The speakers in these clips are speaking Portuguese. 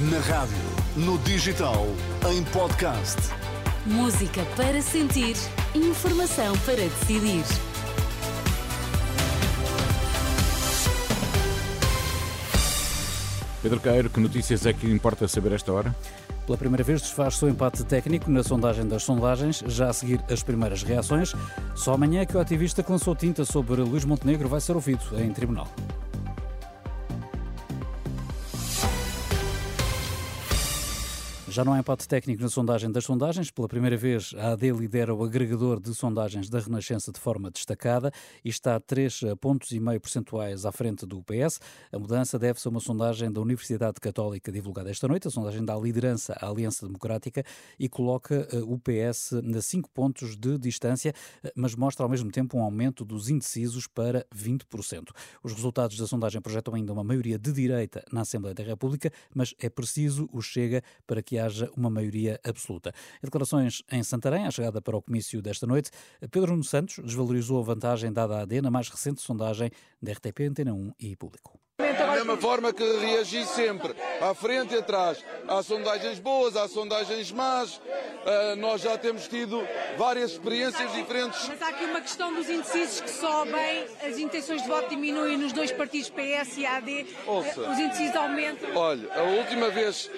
Na rádio, no digital, em podcast. Música para sentir, informação para decidir. Pedro Cairo, que notícias é que importa saber esta hora? Pela primeira vez desfaz-se o empate técnico na sondagem das sondagens, já a seguir as primeiras reações. Só amanhã é que o ativista que lançou tinta sobre Luís Montenegro vai ser ouvido em tribunal. Já não há empate técnico na sondagem das sondagens. Pela primeira vez, a AD lidera o agregador de sondagens da Renascença de forma destacada e está a 3 pontos e meio percentuais à frente do PS. A mudança deve-se a uma sondagem da Universidade Católica divulgada esta noite. A sondagem dá liderança à Aliança Democrática e coloca eh, o PS a 5 pontos de distância, eh, mas mostra ao mesmo tempo um aumento dos indecisos para 20%. Os resultados da sondagem projetam ainda uma maioria de direita na Assembleia da República, mas é preciso o Chega para que haja uma maioria absoluta. Em declarações em Santarém, à chegada para o comício desta noite, Pedro Nuno Santos desvalorizou a vantagem dada à AD na mais recente sondagem da RTP, Antena 1 e Público. Da mesma forma que reagi sempre, à frente e atrás. Há sondagens boas, há sondagens más. Uh, nós já temos tido várias experiências diferentes. Mas há aqui uma questão dos indecisos que sobem, as intenções de voto diminuem nos dois partidos PS e AD, Ouça. os indecisos aumentam. Olha, a última vez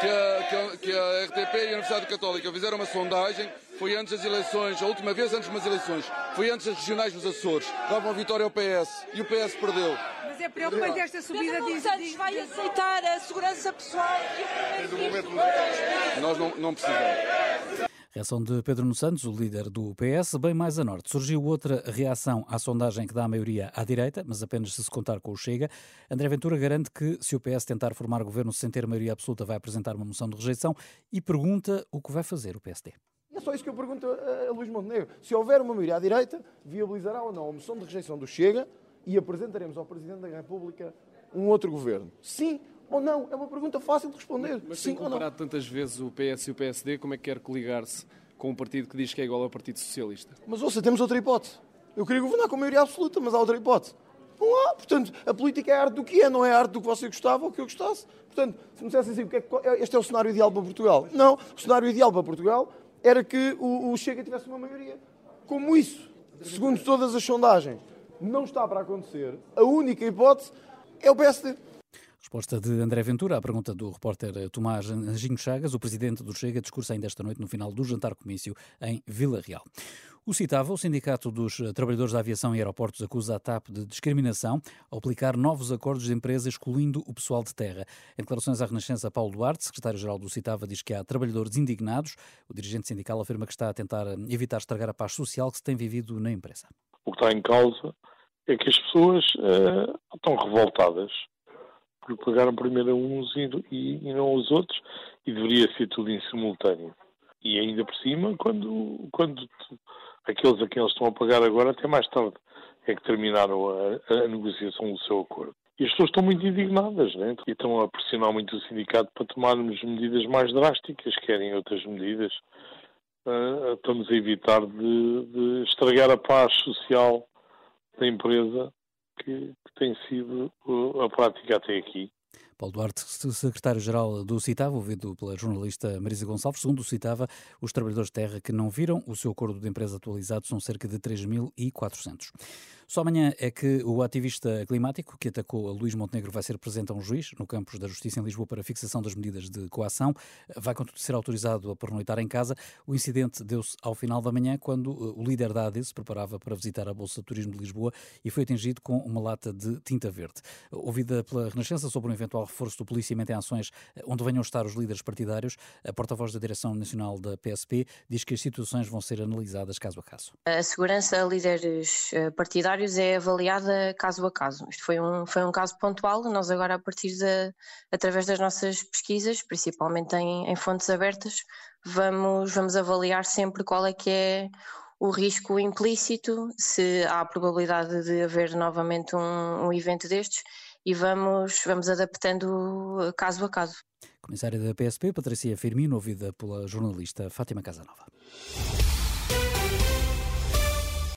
que a, que a, que a RTP e a Universidade Católica fizeram uma sondagem foi antes das eleições, a última vez antes de umas eleições, foi antes das regionais dos Açores. Davam a vitória ao PS e o PS perdeu. Mas é preocupante esta subida Pedro de Santos vai aceitar a segurança pessoal que o Primeiro-Ministro... Nós não, não precisamos. Reação de Pedro Nuno Santos, o líder do PS, bem mais a norte. Surgiu outra reação à sondagem que dá a maioria à direita, mas apenas se se contar com o Chega. André Ventura garante que, se o PS tentar formar governo sem ter maioria absoluta, vai apresentar uma moção de rejeição e pergunta o que vai fazer o PSD. É só isso que eu pergunto a, a Luís Montenegro. Se houver uma maioria à direita, viabilizará ou não a moção de rejeição do Chega e apresentaremos ao Presidente da República um outro governo? Sim ou não? É uma pergunta fácil de responder. Mas Sim tem ou não? comparado tantas vezes o PS e o PSD, como é que quer coligar-se com um partido que diz que é igual ao Partido Socialista? Mas ouça, temos outra hipótese. Eu queria governar com maioria absoluta, mas há outra hipótese. Não há. Portanto, a política é a arte do que é, não é a arte do que você gostava ou que eu gostasse. Portanto, se me dissessem assim, o que é que- este é o cenário ideal para Portugal. Não, o cenário ideal para Portugal era que o, o Chega tivesse uma maioria. Como isso, segundo todas as sondagens, não está para acontecer, a única hipótese é o PSD. Resposta de André Ventura à pergunta do repórter Tomás Anjinho Chagas, o presidente do Chega, discursa ainda esta noite no final do jantar comício em Vila Real. O Citava, o Sindicato dos Trabalhadores da Aviação e Aeroportos, acusa a TAP de discriminação ao aplicar novos acordos de empresa excluindo o pessoal de terra. Em declarações à Renascença, Paulo Duarte, secretário-geral do Citava, diz que há trabalhadores indignados. O dirigente sindical afirma que está a tentar evitar estragar a paz social que se tem vivido na empresa. O que está em causa é que as pessoas eh, estão revoltadas porque pagaram primeiro a uns e, e- e não aos outros e deveria ser tudo em simultâneo. E ainda por cima, quando, quando aqueles a quem eles estão a pagar agora, até mais tarde, é que terminaram a, a negociação do seu acordo. E as pessoas estão muito indignadas, né? E estão a pressionar muito o sindicato para tomarmos medidas mais drásticas, querem outras medidas. Ah, estamos a evitar de, de estragar a paz social da empresa que, que tem sido uh, a prática até aqui. Paulo Duarte, secretário-geral do Citava, ouvido pela jornalista Marisa Gonçalves, segundo o Citava, os trabalhadores de terra que não viram o seu acordo de empresa atualizado são cerca de 3.400. Só amanhã é que o ativista climático que atacou a Luís Montenegro vai ser presente a um juiz no campus da Justiça em Lisboa para fixação das medidas de coação. Vai, ser autorizado a pernoitar em casa. O incidente deu-se ao final da manhã, quando uh, o líder da AD se preparava para visitar a Bolsa de Turismo de Lisboa e foi atingido com uma lata de tinta verde. Ouvida pela Renascença sobre um eventual reforço do em ações eh, onde venham estar os líderes partidários, a porta-voz da Direção Nacional da PSP diz que as situações vão ser analisadas caso a caso. A segurança a líderes eh, partidários é avaliada caso a caso. Isto foi um, foi um caso pontual. Nós agora, a partir de, através das nossas pesquisas, principalmente em, em fontes abertas, vamos, vamos avaliar sempre qual é que é o risco implícito, se há a probabilidade de haver novamente um, um evento destes e vamos, vamos adaptando caso a caso. Comissária da PSP, Patrícia Firmino, ouvida pela jornalista Fátima Casanova.